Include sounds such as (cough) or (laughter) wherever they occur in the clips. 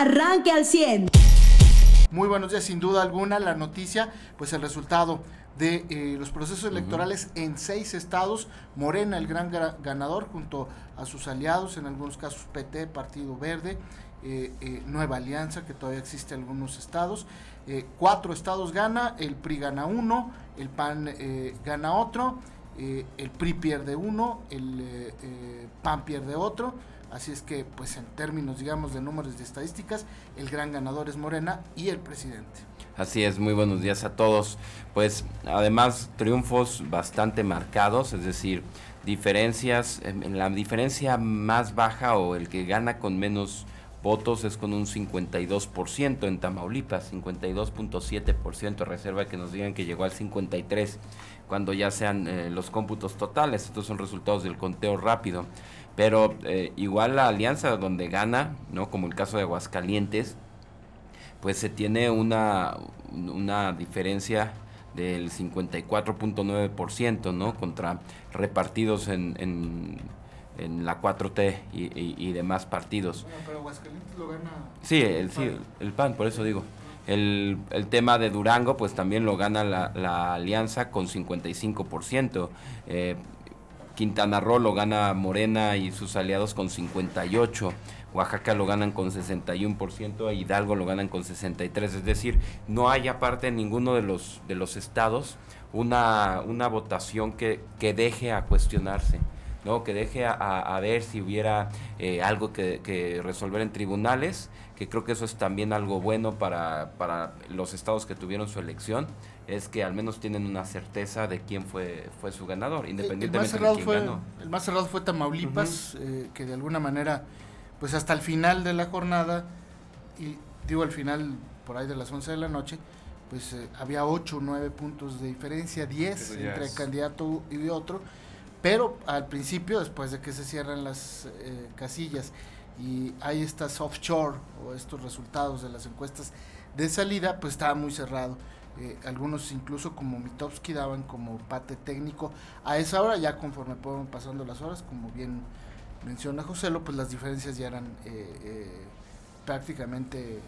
arranque al 100. Muy buenos días, sin duda alguna, la noticia, pues el resultado de eh, los procesos electorales en seis estados, Morena el gran ganador junto a sus aliados, en algunos casos PT, Partido Verde, eh, eh, Nueva Alianza, que todavía existe en algunos estados, cuatro estados gana, el PRI gana uno, el PAN gana otro, el PRI pierde uno, el PAN pierde otro, Así es que, pues en términos, digamos, de números de estadísticas, el gran ganador es Morena y el presidente. Así es, muy buenos días a todos. Pues además triunfos bastante marcados, es decir, diferencias, en la diferencia más baja o el que gana con menos votos es con un 52% en Tamaulipas, 52.7% reserva que nos digan que llegó al 53 cuando ya sean eh, los cómputos totales. Estos son resultados del conteo rápido. Pero eh, igual la alianza donde gana, ¿no? Como el caso de Aguascalientes, pues se tiene una, una diferencia del 54.9%, ¿no? Contra repartidos en, en, en la 4T y, y, demás partidos. Bueno, pero Aguascalientes lo gana. Sí, el, sí, el PAN, por eso digo. El, el, tema de Durango, pues también lo gana la, la alianza con 55%. Eh, Quintana Roo lo gana Morena y sus aliados con 58%. Oaxaca lo ganan con 61%, Hidalgo lo ganan con 63%, es decir, no hay aparte en ninguno de los, de los estados una, una votación que, que deje a cuestionarse. ¿No? que deje a, ver si hubiera eh, algo que, resolver en tribunales, que creo que eso es también algo bueno para, para los estados que tuvieron su elección es que al menos tienen una certeza de quién fue fue su ganador, independientemente el más cerrado de fue, El más cerrado fue Tamaulipas, eh, que de alguna manera, pues hasta el final de la jornada, y digo al final, por ahí de las 11 de la noche, pues eh, había 8 o 9 puntos de diferencia, 10 entre el candidato y otro, pero al principio, después de que se cierran las eh, casillas y hay estas offshore o estos resultados de las encuestas de salida, pues estaba muy cerrado. Eh, algunos incluso como Mitowski daban como pate técnico. A esa hora, ya conforme fueron pasando las horas, como bien menciona José, pues las diferencias ya eran eh, eh, prácticamente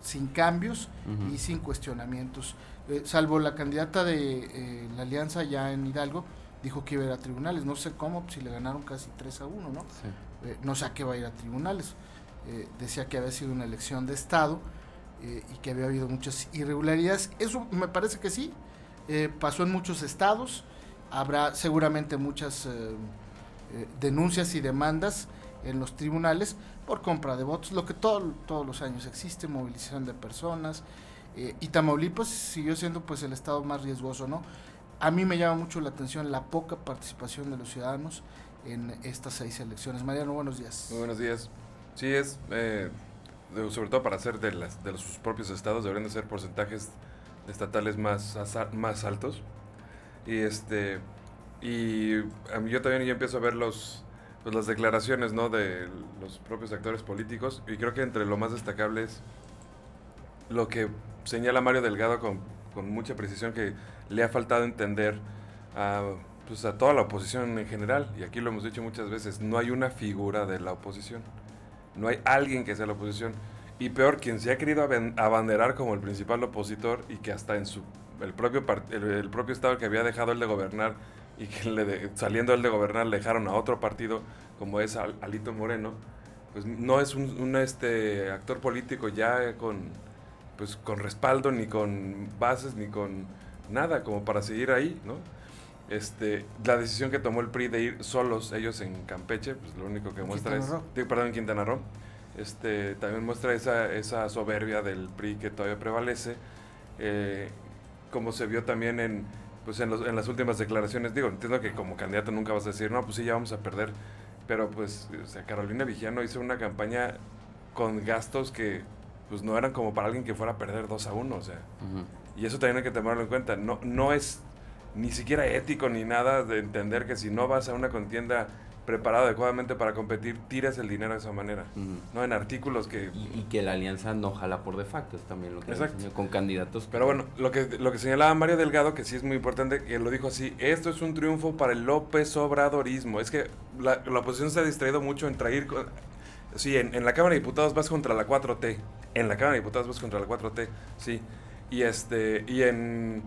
sin cambios y sin cuestionamientos. salvo la candidata de la alianza ya en Hidalgo, dijo que iba a ir a tribunales. No sé cómo, si le ganaron casi 3 a 1, ¿no? no sé a qué va a ir a tribunales. decía que había sido una elección de Estado eh, y que había habido muchas irregularidades. Eso me parece que sí, eh, pasó en muchos estados, habrá seguramente muchas eh, denuncias y demandas en los tribunales por compra de votos, lo que todo, todos los años existe, movilización de personas, y Tamaulipas siguió siendo pues el estado más riesgoso, ¿no? A mí me llama mucho la atención la poca participación de los ciudadanos en estas seis elecciones. Mariano, buenos días. Muy buenos días. Sí, es sobre todo para ser de, las, de sus propios estados, deberían de ser porcentajes estatales más, más altos. Y este y yo también ya empiezo a ver los pues las declaraciones ¿no? de los propios actores políticos y creo que entre lo más destacable es lo que señala Mario Delgado con, con mucha precisión que le ha faltado entender a, pues a toda la oposición en general y aquí lo hemos dicho muchas veces no hay una figura de la oposición no hay alguien que sea la oposición. Y peor, quien se ha querido abanderar como el principal opositor y que hasta en su el propio el, propio estado que había dejado el de gobernar y que le saliendo él de gobernar le dejaron a otro partido como es Alito Moreno, pues no es un, este actor político ya con pues con respaldo ni con bases ni con nada como para seguir ahí, ¿no? Este, la decisión que tomó el PRI de ir solos ellos en Campeche, pues lo único que muestra es, perdón, en Quintana Roo, este, también muestra esa, esa soberbia del PRI que todavía prevalece, eh, como se vio también en, pues en, los, en, las últimas declaraciones, digo, entiendo que como candidato nunca vas a decir, no, pues sí, ya vamos a perder, pero pues, o sea, Carolina Vigiano hizo una campaña con gastos que pues no eran como para alguien que fuera a perder 2 a 1, o sea, y eso también hay que tomarlo en cuenta, no, no es ni siquiera ético ni nada de entender que si no vas a una contienda preparado adecuadamente para competir, tiras el dinero de esa manera, ¿no? En artículos que... Y, que la alianza no jala por defecto, es también lo que Exacto. con candidatos. Pero bueno, lo que, lo que señalaba Mario Delgado, que sí es muy importante, que lo dijo así, esto es un triunfo para el López Obradorismo. Es que la, la oposición se ha distraído mucho en traer Sí, en, en la Cámara de Diputados vas contra la 4T. En la Cámara de Diputados vas contra la 4T, sí. Y este, y en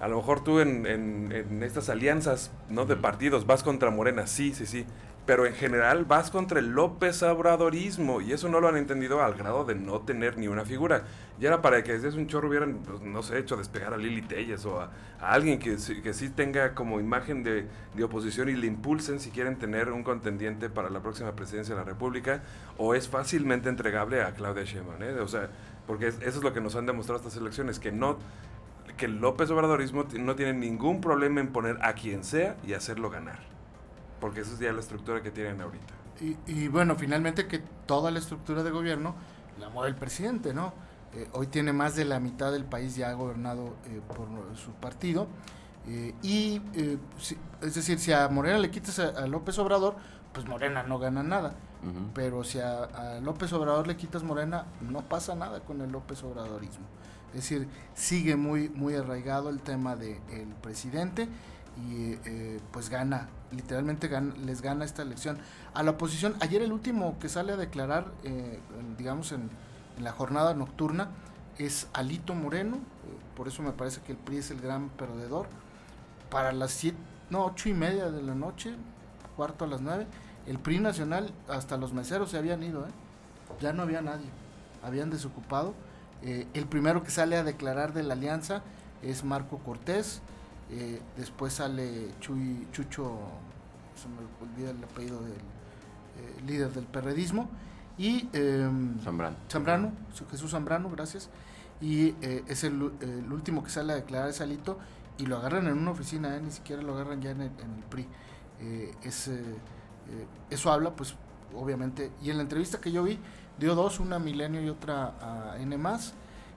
a lo mejor tú en, en, en estas alianzas ¿no? de partidos vas contra Morena, sí, sí, sí pero en general vas contra el López Obradorismo y eso no lo han entendido al grado de no tener ni una figura. Ya era para que desde un chorro hubieran, pues, no sé, hecho despegar a Lili Telles o a, alguien que, que, sí tenga como imagen de, de, oposición y le impulsen si quieren tener un contendiente para la próxima presidencia de la República o es fácilmente entregable a Claudia Sheinbaum, ¿eh? O sea, porque eso es lo que nos han demostrado estas elecciones, que no que el López Obradorismo no tiene ningún problema en poner a quien sea y hacerlo ganar porque esa es ya la estructura que tienen ahorita. Y, y, bueno, finalmente que toda la estructura de gobierno la mueve el presidente, ¿no? Eh, hoy tiene más de la mitad del país ya gobernado eh, por su partido. Eh, y, si, es decir, si a Morena le quitas a, a, López Obrador, pues Morena no gana nada. Uh -huh. Pero si a, a, López Obrador le quitas Morena, no pasa nada con el López Obradorismo. Es decir, sigue muy, muy arraigado el tema del de presidente y eh, pues gana, literalmente les gana esta elección. A la oposición, ayer el último que sale a declarar, eh, digamos, en, la jornada nocturna, es Alito Moreno, eh, por eso me parece que el PRI es el gran perdedor. Para las siete, no, ocho y media de la noche, cuarto a las nueve, el PRI nacional, hasta los meseros se habían ido, ya no había nadie, habían desocupado. el primero que sale a declarar de la alianza es Marco Cortés, eh, después sale Chuy, Chucho, se me olvida el apellido del eh, líder del perredismo, y eh, Zambrano. Zambrano, Jesús Zambrano, gracias, y eh, es el, el, último que sale a declarar ese alito y lo agarran en una oficina, ni siquiera lo agarran ya en el, en el PRI. Es, eso habla, pues, obviamente, y en la entrevista que yo vi, dio dos, una a Milenio y otra a N+,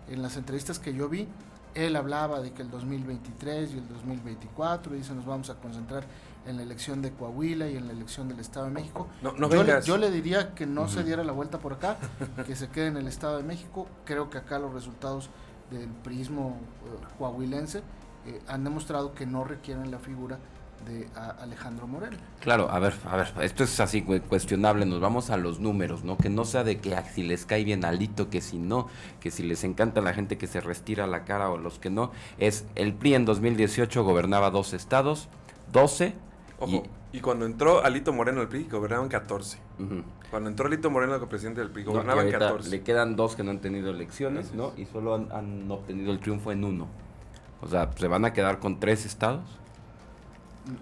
en las entrevistas que yo vi, él hablaba de que el 2023 y el 2024, dice, nos vamos a concentrar en la elección de Coahuila y en la elección del Estado de México. No, no yo, le, yo, le, diría que no uh -huh. se diera la vuelta por acá, que se quede en el Estado de México. Creo que acá los resultados del prismo uh, coahuilense eh, han demostrado que no requieren la figura de a Alejandro Moreno. Claro, a ver, a ver, esto es así cuestionable, nos vamos a los números, ¿no? Que no sea de que si les cae bien alito, que si no, que si les encanta la gente que se restira la cara o los que no, es el PRI en 2018 gobernaba dos estados, 12 Ojo, y, y, cuando entró Alito Moreno al PRI, gobernaban 14. Uh -huh. Cuando entró Alito Moreno como presidente del PRI, gobernaban no, 14. Le quedan dos que no han tenido elecciones, ¿no? Y solo han, han, obtenido el triunfo en uno. O sea, se van a quedar con tres estados.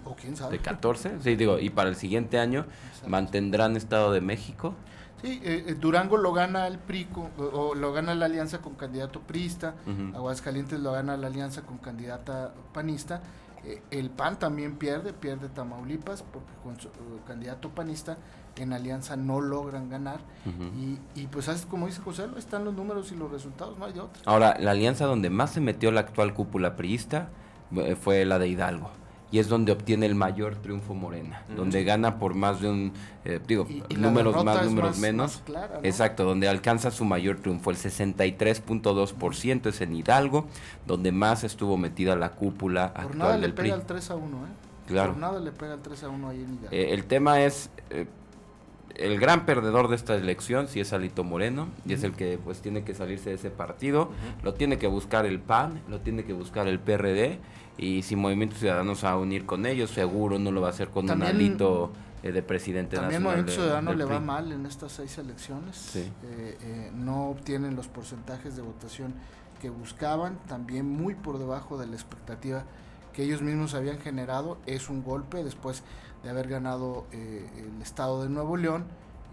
O quién sabe. De 14, sí, digo, y para el siguiente año Exacto. mantendrán Estado de México. Sí, eh, Durango lo gana el PRI, con, o lo gana la alianza con candidato priista, uh -huh. Aguascalientes lo gana la alianza con candidata panista, eh, el PAN también pierde, pierde Tamaulipas, porque con su uh, candidato panista en alianza no logran ganar, uh -huh. y, y, pues así como dice José, están los números y los resultados, no hay de otra. Ahora, la alianza donde más se metió la actual cúpula priista eh, fue la de Hidalgo y es donde obtiene el mayor triunfo Morena, mm. donde gana por más de un, eh, digo, y, y números más, números más, menos. Más clara, ¿no? Exacto, donde alcanza su mayor triunfo, el 63.2% es en Hidalgo, donde más estuvo metida la cúpula por actual nada del le pega PRI. al 3 a 1, ¿eh? Claro. Por nada le pega al 3 a 1 ahí en Hidalgo. Eh, el tema es, eh, el gran perdedor de esta elección sí es Alito Moreno, y uh -huh. es el que pues tiene que salirse de ese partido, uh -huh. lo tiene que buscar el PAN, lo tiene que buscar el PRD, y si Movimiento Ciudadano se va a unir con ellos, seguro no lo va a hacer con también, un alito eh, de presidente también nacional. Movimiento Ciudadano le va mal en estas seis elecciones. Sí. Eh, eh, no obtienen los porcentajes de votación que buscaban, también muy por debajo de la expectativa que ellos mismos habían generado. Es un golpe después de haber ganado eh, el estado de Nuevo León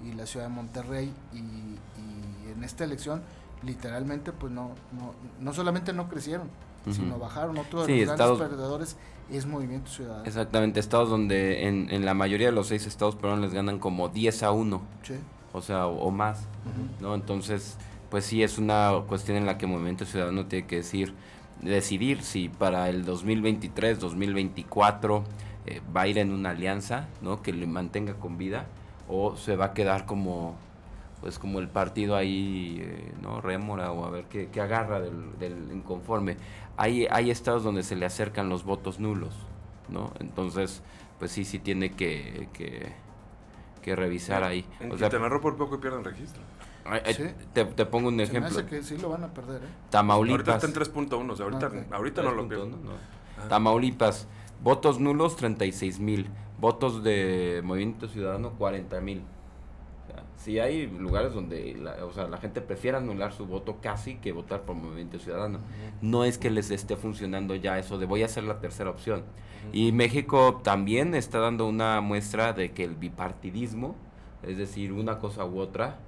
y la ciudad de Monterrey y, y en esta elección literalmente pues no, no, no solamente no crecieron, uh -huh. sino bajaron. Otro de sí, los estados, grandes perdedores es Movimiento Ciudadano. Exactamente, estados donde en, en la mayoría de los seis estados pero les ganan como 10 a 1. Sí. O sea, o, o más, uh -huh. ¿no? Entonces, pues sí es una cuestión en la que Movimiento Ciudadano tiene que decir decidir si para el 2023, 2024 eh, va a ir en una alianza, ¿no? Que le mantenga con vida o se va a quedar como pues como el partido ahí, eh, ¿no? Rémora o a ver qué, qué agarra del, del, inconforme. Hay, hay estados donde se le acercan los votos nulos, ¿no? Entonces, pues sí, sí tiene que, que, que revisar ahí. En O sea, Quintana Roo por poco pierden registro. Sí. te, te pongo un Se me ejemplo. hace que sí lo van a perder, ¿eh? Tamaulipas. Ahorita está en 3.1, o sea, ahorita, Ah, ahorita no lo 3.1, pierden. no. Ah. Tamaulipas, votos nulos 36 mil, votos de Movimiento Ciudadano 40 mil. Si hay lugares donde la, o sea, la gente prefiere anular su voto casi que votar por Movimiento Ciudadano. No es que les esté funcionando ya eso de voy a hacer la tercera opción. Y México también está dando una muestra de que el bipartidismo, es decir, una cosa u otra,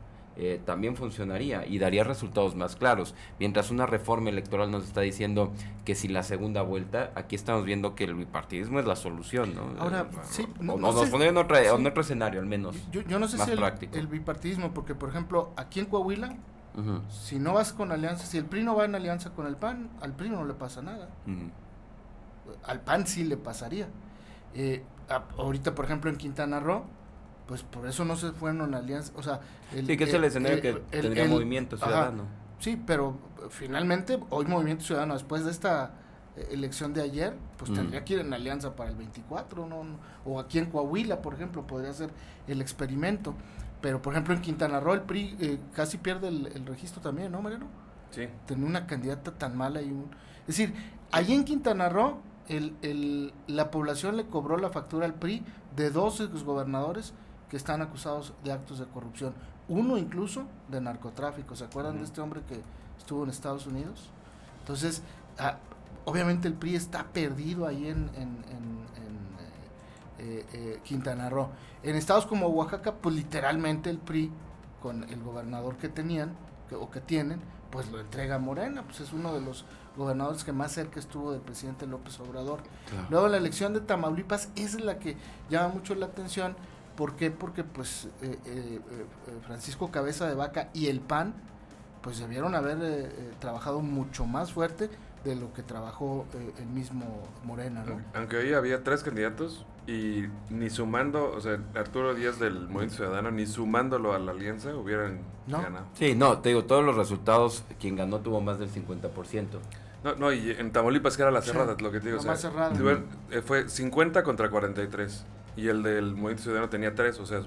eh, también funcionaría y daría resultados más claros. Mientras una reforma electoral nos está diciendo que si la segunda vuelta, aquí estamos viendo que el bipartidismo es la solución, ¿no? Ahora, Eh, sí, o- no- o no nos sé- pondría en, otra, sí. en otro escenario al menos. Yo, yo no sé si el, bipartidismo, porque por ejemplo, aquí en Coahuila, si no vas con alianza, si el PRI no va en alianza con el PAN, al PRI no le pasa nada. Al PAN sí le pasaría. Eh, a- ahorita, por ejemplo, en Quintana Roo, pues por eso no se fueron en alianza. O sea, el, Sí, que es el escenario el- que el- tendría Movimiento ajá, Ciudadano. Sí, pero finalmente hoy Movimiento Ciudadano, después de esta eh, elección de ayer, pues Mm. tendría que ir en alianza para el 24, ¿no? No- O aquí en Coahuila, por ejemplo, podría ser el experimento. Pero, por ejemplo, en Quintana Roo el PRI eh, casi pierde el, el registro también, ¿no, Mariano? Sí. Tener una candidata tan mala y un... Es decir, allí en Quintana Roo el, el, la población le cobró la factura al PRI de dos gobernadores que están acusados de actos de corrupción. Uno incluso de narcotráfico. ¿Se acuerdan Ujú. de este hombre que estuvo en Estados Unidos? Entonces, ah, obviamente el PRI está perdido ahí en, en, en- en, eh, eh, eh, Quintana Roo. En estados como Oaxaca, pues literalmente el PRI, con el gobernador que tenían que- o que tienen, pues lo entrega a Morena, pues es uno de los gobernadores que más cerca estuvo del presidente López Obrador. Claro. Luego la elección de Tamaulipas esa es la que llama mucho la atención. ¿Por qué? Porque pues eh, eh, eh, Francisco Cabeza de Vaca y el PAN pues debieron haber eh, eh, trabajado mucho más fuerte de lo que trabajó eh, el mismo Morena, ¿no? Aunque hoy había tres candidatos y ni sumando, o sea, Arturo Díaz del Movimiento Ciudadano, ni sumándolo a la alianza hubieran No. ganado. Sí, no, te digo, todos los resultados, quien ganó tuvo más del 50%. No, no, y en Tamaulipas que era la Sí, cerrada, lo que te digo. la o sea, más cerrada. eh, fue 50 contra 43. Y el del Movimiento Ciudadano tenía 3, o sea,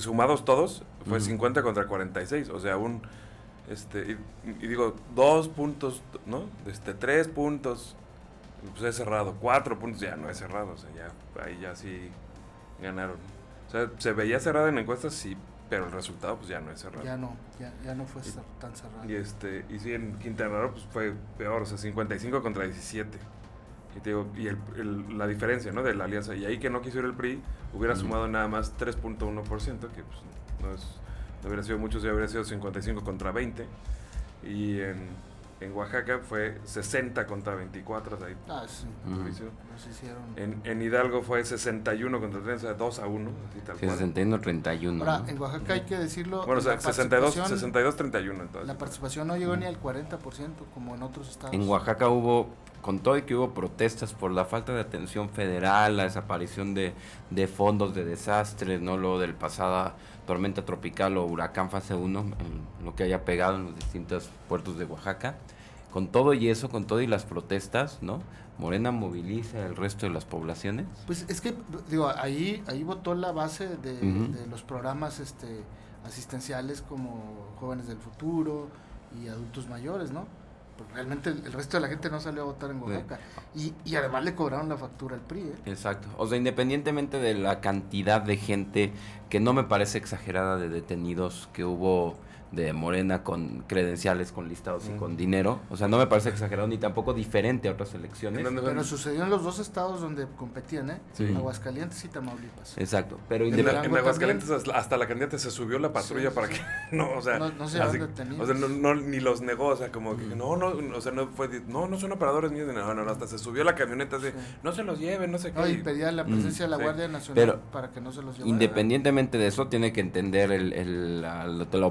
sumados todos, fue Ujú. 50 contra 46. O sea, un. Este, y, y digo, dos puntos, ¿no? Este, tres puntos, pues es cerrado. Cuatro puntos ya no es cerrado, o sea, ya, ahí ya sí ganaron. O sea, se veía cerrada en encuestas, sí, pero el resultado, pues ya no es cerrado. Ya no, ya, ya no fue cer- tan cerrado. Y este, y sí, en Quintana Roo pues fue peor, o sea, 55 contra 17. Y te digo, y el, el- la diferencia, ¿no? De la alianza. Y ahí que no quiso ir el PRI, hubiera Ujú. sumado nada más 3.1%, que pues no, es, no hubiera sido mucho, si hubiera sido 55 contra 20. Y en, en Oaxaca fue 60 contra 24, o sea, ahí Ah, sí, nos hicieron... En, en Hidalgo fue 61 contra 30, o sea, 2 a 1, así tal Sí, cual. 61-31. Ahora, ¿no? en Oaxaca hay que decirlo... Bueno, o sea, la 62, participación- 62 31 entonces. La participación no llegó ni al 40% como en otros estados. En Oaxaca hubo, con todo y que hubo protestas por la falta de atención federal, la desaparición de, de fondos de desastres, ¿no? Lo del pasada tormenta tropical o huracán fase 1, en lo que haya pegado en los distintos puertos de Oaxaca. Con todo y eso, con todo y las protestas, ¿no? Morena moviliza el resto de las poblaciones. Pues es que, digo, ahí, ahí votó la base de, de los programas este, asistenciales como Jóvenes del Futuro y Adultos Mayores, ¿no? Porque realmente el, el resto de la gente no salió a votar en Oaxaca. Y, y además le cobraron la factura al PRI, ¿eh? Exacto. O sea, independientemente de la cantidad de gente que no me parece exagerada de detenidos que hubo de Morena con credenciales, con listados y Mm. con dinero. O sea, no me parece exagerado ni tampoco diferente a otras elecciones. Pero sucedió en los dos estados donde competían, ¿eh? Sí. Aguascalientes y Tamaulipas. Exacto. Pero En, la- Aguascalientes hasta- hasta la candidata se subió la patrulla Sí, para sí, que (laughs) no, o sea, No- no se así- o sea, no, no, ni los negó, o sea, como que Mm. no, no, o sea, no fue, de- no, no son operadores míos, no, no, no, hasta se subió la camioneta así, Sí. no se los lleven, no sé qué. No, y pedía la presencia de la Sí. Guardia Nacional Pero- para que no se los llevara. Independientemente de eso, tiene que entender el, el- la, la- la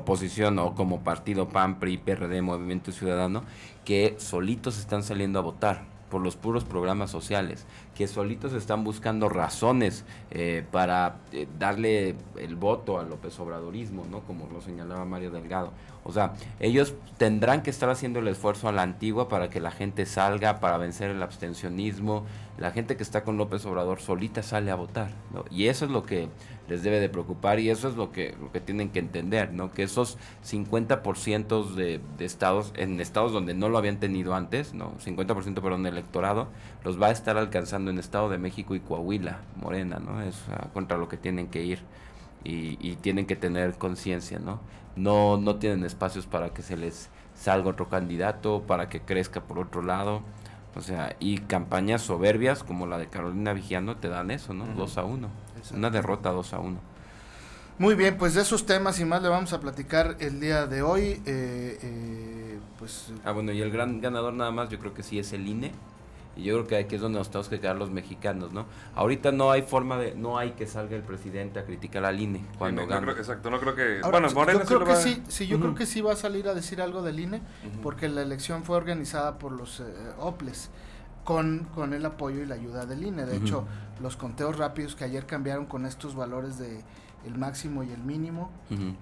oposición o como partido PAN, PRI, PRD, Movimiento Ciudadano, que solitos están saliendo a votar por los puros programas sociales, que solitos están buscando razones eh, para eh, darle el voto al López Obradorismo, ¿no? Como lo señalaba Mario Delgado. O sea, ellos tendrán que estar haciendo el esfuerzo a la antigua para que la gente salga, para vencer el abstencionismo. La gente que está con López Obrador solita sale a votar. Y eso es lo que les debe de preocupar y eso es lo que, lo que tienen que entender, ¿no? Que esos 50% de, de estados, en estados donde no lo habían tenido antes, ¿no? 50% perdón, de electorado, los va a estar alcanzando en Estado de México y Coahuila, Morena, ¿no? Es ah, contra lo que tienen que ir y, y tienen que tener conciencia, ¿no? No, no tienen espacios para que se les salga otro candidato, para que crezca por otro lado. O sea, y campañas soberbias como la de Carolina Vigiano te dan eso, ¿no? 2 a 1. Una derrota 2 a 1. Muy bien, pues de esos temas y más le vamos a platicar el día de hoy. Eh, eh, pues, ah, bueno, y el gran ganador nada más yo creo que sí es el INE. Y yo creo que aquí es donde nos tenemos que quedar los mexicanos, ¿no? Ahorita no hay forma de, no hay que salga el presidente a criticar al INE cuando Sí, no, gana. no creo- exacto, no creo que... Ahora, bueno, yo Morena creo que va- sí, sí, yo creo que sí va a salir a decir algo del INE, porque la elección fue organizada por los eh, OPLES, con, con el apoyo y la ayuda del INE. De hecho, los conteos rápidos que ayer cambiaron con estos valores de el máximo y el mínimo,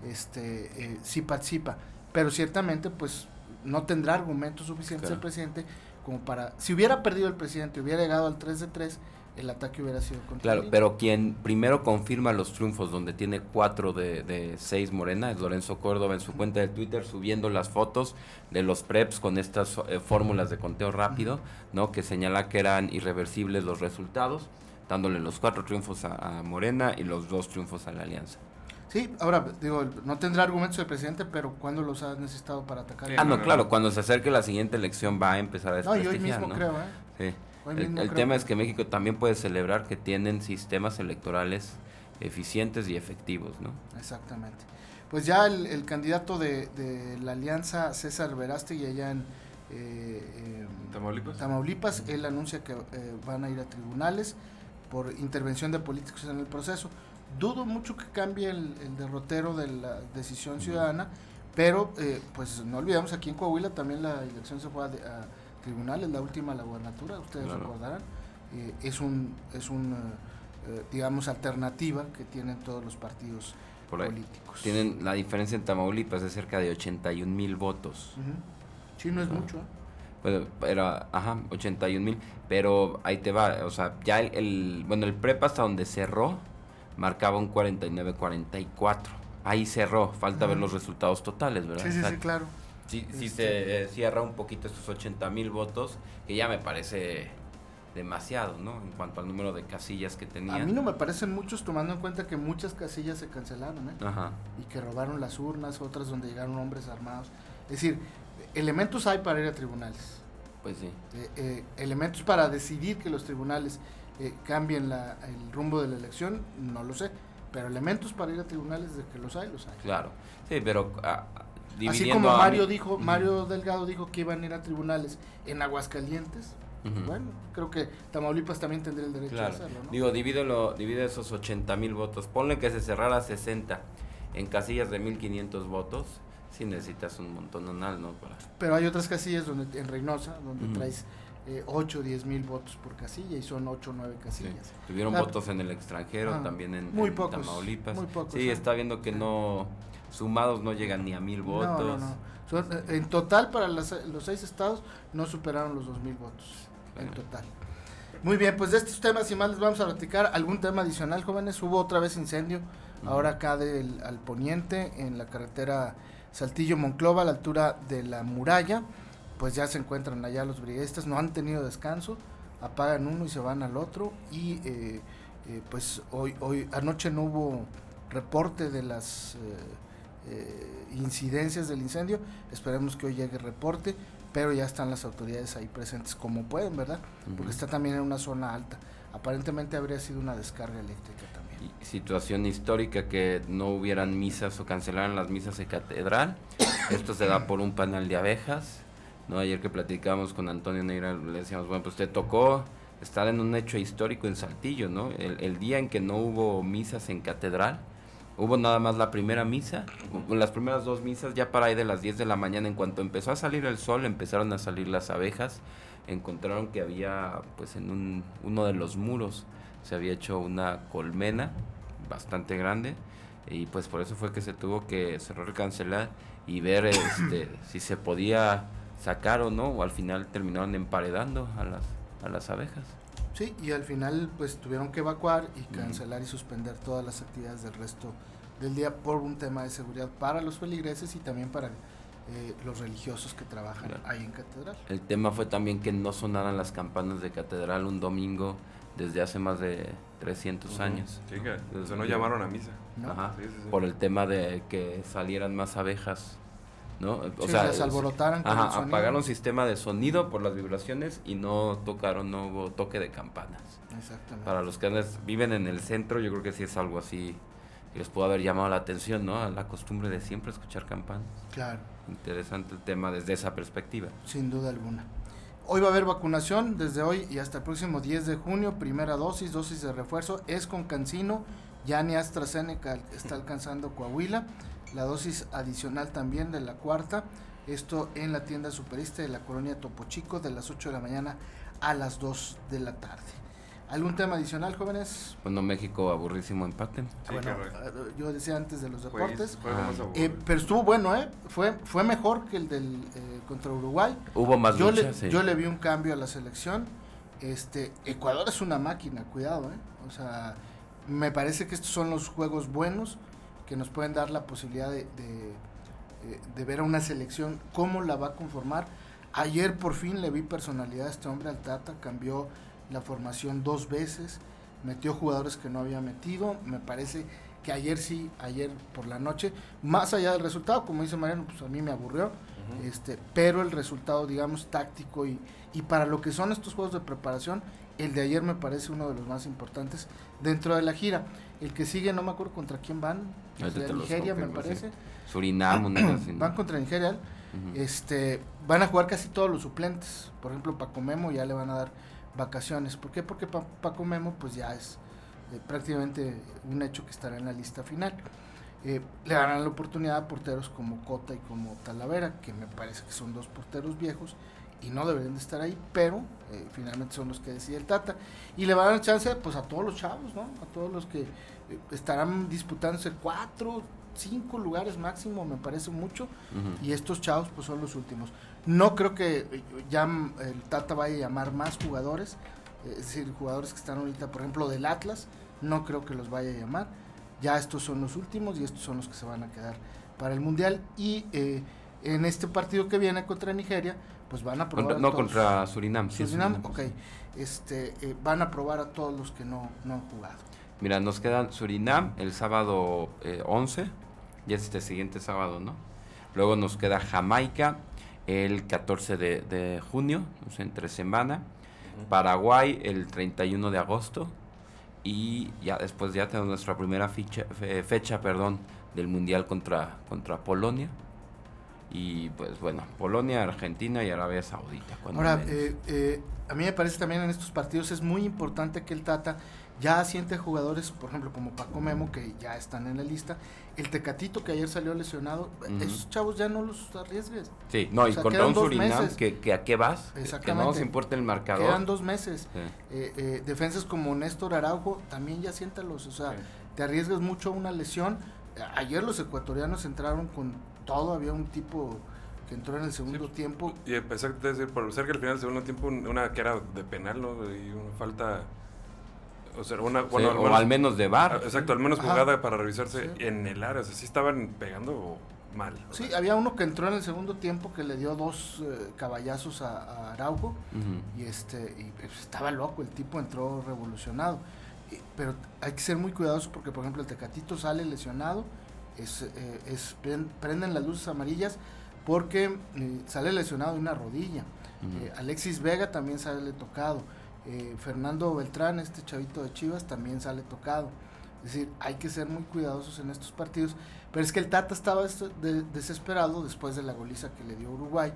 este eh, sí participa. Pero ciertamente, pues, no tendrá argumentos suficientes Claro. el presidente como para... Si hubiera perdido el presidente, hubiera llegado al 3 de 3, el ataque hubiera sido contra Claro, pero quien primero confirma los triunfos, donde tiene cuatro de, de seis Morena, es Lorenzo Córdoba en su cuenta de Twitter subiendo las fotos de los preps con estas eh, fórmulas de conteo rápido, ¿no? Que señala que eran irreversibles los resultados, dándole los cuatro triunfos a, a Morena y los dos triunfos a la Alianza. Sí, ahora, digo, no tendrá argumentos el presidente, pero ¿cuándo los ha necesitado para atacar? Sí, Ah, no, no, no, claro, cuando se acerque la siguiente elección va a empezar a No, y hoy desprestigiar, mismo ¿no? creo, ¿eh? Sí. Hoy El, el creo tema que- es que México también puede celebrar que tienen sistemas electorales eficientes y efectivos, ¿no? Exactamente. Pues ya el, el candidato de, de la alianza, César Verástegui, allá en eh, eh, ¿Tamaulipas? Tamaulipas, él anuncia que eh, van a ir a tribunales por intervención de políticos en el proceso. Dudo mucho que cambie el, el derrotero de la decisión ciudadana, pero eh, pues no olvidemos, aquí en Coahuila también la elección se fue a, a tribunales, la última la gubernatura, ustedes Claro. recordarán. Eh, es un, es un eh, eh, digamos, alternativa que tienen todos los partidos Por políticos. Tienen la diferencia en Tamaulipas de cerca de 81 mil votos. Ujú. Sí, no es mucho. Bueno, era, ajá, 81 mil, pero ahí te va, o sea, ya el, el- bueno, el prepa hasta donde cerró marcaba un 49-44. Ahí cerró, falta ver los resultados totales, ¿verdad? Sí, sí, O sea, sí, claro. Sí, sí Este- se eh, cierra un poquito esos 80 mil votos, que ya me parece demasiado, ¿no? En cuanto al número de casillas que A tenían. mí no me parecen muchos tomando en cuenta que muchas casillas se cancelaron, ¿eh? Ajá, Y que robaron las urnas, otras donde llegaron hombres armados. Es decir, elementos hay para ir a tribunales. Pues sí. Eh, eh, elementos para decidir que los tribunales eh, cambien la- el rumbo de la elección, no lo sé. Pero elementos para ir a tribunales de que los hay, los hay. Claro, sí, pero ah, ah, Así como a- Mario dijo, Mario Delgado dijo que iban a ir a tribunales en Aguascalientes. Bueno, creo que Tamaulipas también tendría el derecho Claro, a hacerlo, ¿no? digo, divídelo, divide esos 80 mil votos, ponle que se cerrara 60 en casillas de 1500 votos, si necesitas un montonal, ¿no? Para, Pero hay otras casillas donde en Reynosa, donde traes eh, 8 o 10 mil votos por casilla y son 8 o 9 sí. casillas. Tuvieron Ah, votos en el extranjero, ah, también en, muy en pocos, Tamaulipas. muy pocos, sí, está viendo que no, sumados no llegan ni a mil votos. No, no, no. Eh, en total, para las- los seis estados, no superaron los 2 mil votos. En total. Muy bien, pues de estos temas y más les vamos a platicar. ¿Algún tema adicional, jóvenes? Hubo otra vez incendio, ahora acá del, al poniente, en la carretera Saltillo-Monclova, a la altura de la muralla. Pues ya se encuentran allá los brigadistas, no han tenido descanso, apagan uno y se van al otro. Y eh, eh, pues hoy, hoy, anoche no hubo reporte de las eh, eh, incidencias del incendio. Esperemos que hoy llegue reporte, pero ya están las autoridades ahí presentes como pueden, ¿verdad? Porque está también en una zona alta. Aparentemente habría sido una descarga eléctrica también. Situación histórica que no hubieran misas o cancelaran las misas en catedral. Esto se da por un panal de abejas. ¿no? Ayer que platicamos con Antonio Neira, le decíamos, bueno, pues te tocó estar en un hecho histórico en Saltillo, ¿no? El, el día en que no hubo misas en catedral, hubo nada más la primera misa, las primeras dos misas ya para ahí de las 10 de la mañana, en cuanto empezó a salir el sol, empezaron a salir las abejas, encontraron que había, pues en un, uno de los muros, se había hecho una colmena bastante grande, y pues por eso fue que se tuvo que cerrar, cancelar y ver este, (coughs) si se podía sacar o no, o al final terminaron emparedando a las, a las abejas. Sí, y al final pues tuvieron que evacuar y cancelar y suspender todas las actividades del resto del día por un tema de seguridad para los feligreses y también para eh, los religiosos que trabajan ahí en catedral. El tema fue también que no sonaran las campanas de catedral un domingo desde hace más de 300 años. Sí, que no llamaron a misa. Ajá, por el tema de que salieran más abejas. ¿no? O sea, las alborotaran. Ajá, apagaron sistema de sonido por las vibraciones y no tocaron, no hubo toque de campanas. Exactamente. Para los que viven en el centro, yo creo que sí es algo así que les pudo haber llamado la atención, ¿no? A la costumbre de siempre escuchar campanas. Claro. Interesante el tema desde esa perspectiva. Sin duda alguna. Hoy va a haber vacunación desde hoy y hasta el próximo 10 de junio. Primera dosis, dosis de refuerzo. Es con Cancino. Ya ni AstraZeneca está alcanzando Coahuila. La dosis adicional también de la cuarta. Esto en la tienda superista de la colonia Topo Chico de las 8 de la mañana a las 2 de la tarde. ¿Algún tema adicional, jóvenes? Bueno, México aburrísimo empate. bueno, eh, yo decía antes de los deportes. Eh, pero estuvo bueno, ¿eh? Fue, fue mejor que el del eh, contra Uruguay. Hubo más yo le, Yo le vi un cambio a la selección. Este, Ecuador es una máquina, cuidado, ¿eh? O sea, me parece que estos son los juegos buenos que nos pueden dar la posibilidad de, de ver a una selección, cómo la va a conformar. Ayer por fin le vi personalidad a este hombre al Tata, cambió la formación dos veces, metió jugadores que no había metido, me parece que ayer sí, ayer por la noche, más allá del resultado, como dice Mariano, pues a mí me aburrió, este, pero el resultado, digamos, táctico y, y para lo que son estos juegos de preparación, el de ayer me parece uno de los más importantes dentro de la gira. El que sigue, no me acuerdo contra quién van, Nigeria me parece. Surinam, (clears throat) Van contra Nigeria. este, van a jugar casi todos los suplentes. Por ejemplo, Paco Memo ya le van a dar vacaciones. ¿Por qué? Porque Paco Memo pues ya es eh, prácticamente un hecho que estará en la lista final. Eh, le darán la oportunidad a porteros como Cota y como Talavera, que me parece que son dos porteros viejos y no deberían de estar ahí, pero eh, finalmente son los que decide el Tata. Y le va a dar chance pues a todos los chavos, ¿no? A todos los que estarán disputándose cuatro, cinco lugares máximo, me parece mucho, y estos chavos pues son los últimos. No creo que ya el Tata vaya a llamar más jugadores, es decir, jugadores que están ahorita, por ejemplo, del Atlas, no creo que los vaya a llamar. Ya estos son los últimos y estos son los que se van a quedar para el Mundial. Y eh, en este partido que viene contra Nigeria, pues van a probar. no, contra Surinam. Surinam, ok. Este, eh, van a probar a todos los que no, no han jugado. Mira, nos quedan Surinam el sábado 11, eh, ya es este siguiente sábado, ¿no? Luego nos queda Jamaica el 14 de, junio, o entre semana. Paraguay el 31 de agosto. Y ya después ya tenemos nuestra primera fecha, fecha perdón, del Mundial contra, contra Polonia. Y pues bueno, Polonia, Argentina y Arabia Saudita. Ahora, eh, eh, a mí me parece también en estos partidos es muy importante que el Tata ya siente jugadores, por ejemplo, como Paco Memo, que ya están en la lista. El Tecatito, que ayer salió lesionado. Esos chavos ya no los arriesgues. Sí, no, y contra un Surinam, que, a qué vas? Exactamente. Que no nos importa el marcador. Quedan dos meses. Eh, eh, defensas como Néstor Araujo, también ya siéntalos. O sea, te arriesgas mucho a una lesión. Ayer los ecuatorianos entraron con todo. Había un tipo que entró en el segundo tiempo. Y empezar a decir, por ser que al final del segundo tiempo, una que era de penal, ¿no? Y una falta o sea, una, bueno, o al menos de bar. Exacto, al menos jugada para revisarse en el área. O sea, sí estaban pegando mal. Sí, había uno que entró en el segundo tiempo que le dio dos eh, caballazos a, Araujo y este y pues, estaba loco, el tipo entró revolucionado. pero hay que ser muy cuidadosos porque, por ejemplo, el Tecatito sale lesionado, es, eh, es prenden las luces amarillas porque eh, sale lesionado de una rodilla. Alexis Vega también sale tocado. Eh, Fernando Beltrán, este chavito de Chivas, también sale tocado. Es decir, hay que ser muy cuidadosos en estos partidos. Pero es que el Tata estaba desesperado después de la goliza que le dio Uruguay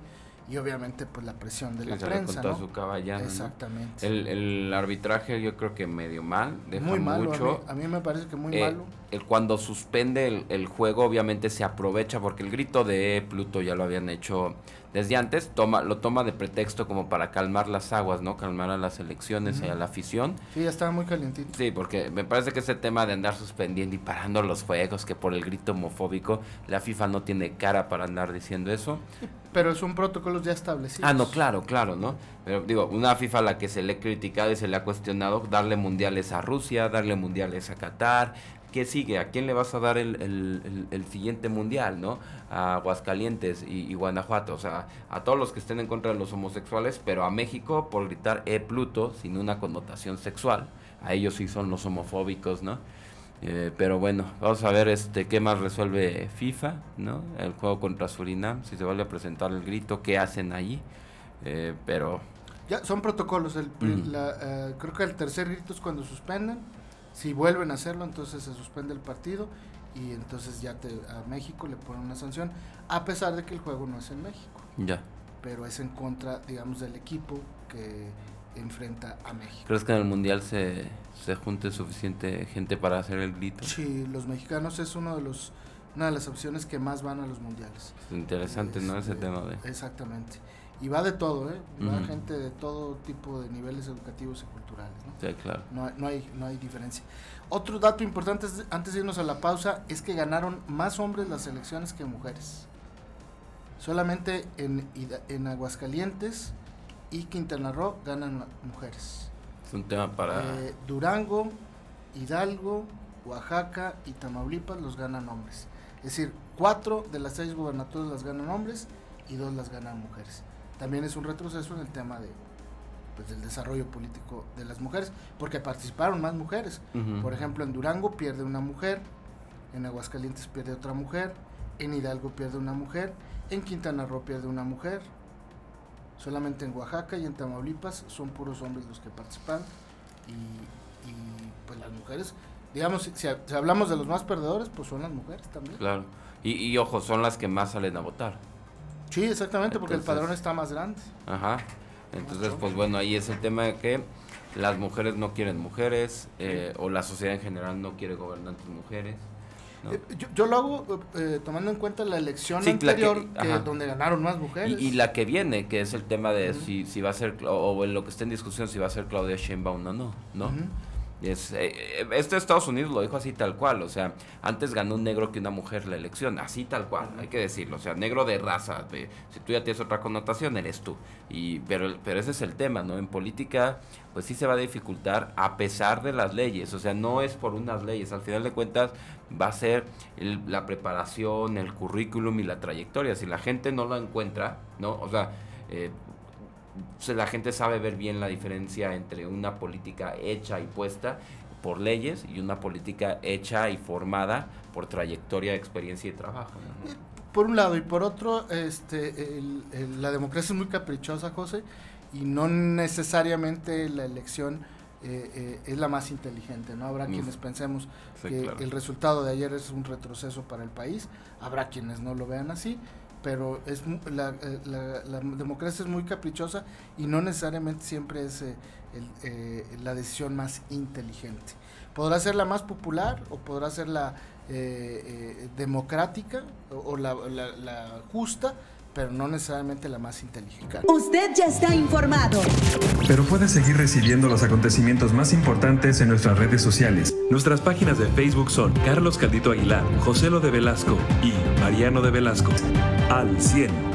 y obviamente pues la presión de la prensa. ¿no? su caballano, Exactamente. El, arbitraje yo creo que medio mal, deja muy malo, mucho. A mí, me parece que muy eh, malo. El, cuando suspende el, el juego, obviamente se aprovecha porque el grito de Pluto ya lo habían hecho desde antes, toma, lo toma de pretexto como para calmar las aguas, ¿no? Calmar a las elecciones y a la afición. Sí, ya estaba muy calientito. Sí, porque me parece que ese tema de andar suspendiendo y parando los juegos, que por el grito homofóbico, la FIFA no tiene cara para andar diciendo eso. (laughs) Pero son protocolos ya establecidos. Ah, no, claro, claro, ¿no? Pero digo, una FIFA a la que se le ha criticado y se le ha cuestionado darle mundiales a Rusia, darle mundiales a Qatar. ¿Qué sigue? ¿A quién le vas a dar el, el- el- el siguiente mundial, no? A Aguascalientes y, y Guanajuato. O sea, a todos los que estén en contra de los homosexuales, pero a México por gritar E Pluto sin una connotación sexual. A ellos sí son los homofóbicos, ¿no? Eh, pero bueno, vamos a ver este qué más resuelve FIFA, ¿no? El juego contra Surinam, si se vuelve a presentar el grito, qué hacen allí. Eh, pero Ya, son protocolos. El, la, eh, creo que el tercer grito es cuando suspenden. Si vuelven a hacerlo, entonces se suspende el partido y entonces ya te, a México le ponen una sanción, a pesar de que el juego no es en México, ya. pero es en contra, digamos, del equipo que enfrenta a México. ¿Crees que en el mundial se, se junte suficiente gente para hacer el grito? Sí, los mexicanos es uno de los una de las opciones que más van a los mundiales. Es interesante, ¿no? Ese Este, tema de... Exactamente. Y va de todo, ¿eh? Va gente de todo tipo de niveles educativos ¿no? Sí, claro. No, hay- no, hay, no hay diferencia. Otro dato importante es- antes de irnos a la pausa es que ganaron más hombres las elecciones que mujeres. Solamente en, en Aguascalientes y Quintana Roo ganan mujeres. Es un tema para... Eh, Durango, Hidalgo, Oaxaca y Tamaulipas los ganan hombres. Es decir, cuatro de las seis gubernaturas las ganan hombres y dos las ganan mujeres. También es un retroceso en el tema de pues, del desarrollo político de las mujeres, porque participaron más mujeres. Ujú. Por ejemplo, en Durango pierde una mujer, en Aguascalientes pierde otra mujer, en Hidalgo pierde una mujer, en Quintana Roo pierde una mujer. Solamente en Oaxaca y en Tamaulipas son puros hombres los que participan y, y, pues las mujeres, digamos, si, si hablamos de los más perdedores, pues son las mujeres también. Claro. Y, y ojo, son las que más salen a votar. Sí, exactamente, porque Entonces- el padrón está más grande. Ajá. Entonces, pues bueno, ahí es el tema de que las mujeres no quieren mujeres, eh, o la sociedad en general no quiere gobernantes mujeres. ¿no? Eh, yo, yo lo hago eh, tomando en cuenta la elección Sí, la que- anterior, que, donde ganaron más mujeres. Y, y la que viene, que es el tema de si, si va a ser, o en lo que está en discusión, si va a ser Claudia Sheinbaum o no, ¿no? Es, eh, esto de Estados Unidos lo dijo así tal cual, o sea, antes ganó un negro que una mujer la elección, así tal cual, hay que decirlo, o sea, negro de raza, si tú ya tienes otra connotación, eres tú. Y, pero, pero ese es el tema, ¿no? En política, pues sí se va a dificultar a pesar de las leyes, o sea, no es por unas leyes, al final de cuentas va a ser el- la preparación, el currículum y la trayectoria, si la gente no lo encuentra, ¿no? O sea, eh, la gente sabe ver bien la diferencia entre una política hecha y puesta por leyes y una política hecha y formada por trayectoria, experiencia y trabajo. ¿no? Por un lado, y por otro, este, el- el- la democracia es muy caprichosa, José, y no necesariamente la elección eh, eh, es la más inteligente, ¿no? Habrá quienes pensemos Sí, que claro. el resultado de ayer es un retroceso para el país, habrá quienes no lo vean así, pero es la, eh, la- la democracia es muy caprichosa y no necesariamente siempre es eh, el- eh, la decisión más inteligente. Podrá ser la más popular o podrá ser la eh, eh, democrática o, o la, la- la justa, pero no necesariamente la más inteligente. Usted ya está informado. Pero puedes seguir recibiendo los acontecimientos más importantes en nuestras redes sociales. Nuestras páginas de Facebook son Carlos Caldito Aguilar, José Lo de Velasco y Mariano de Velasco. Al 100.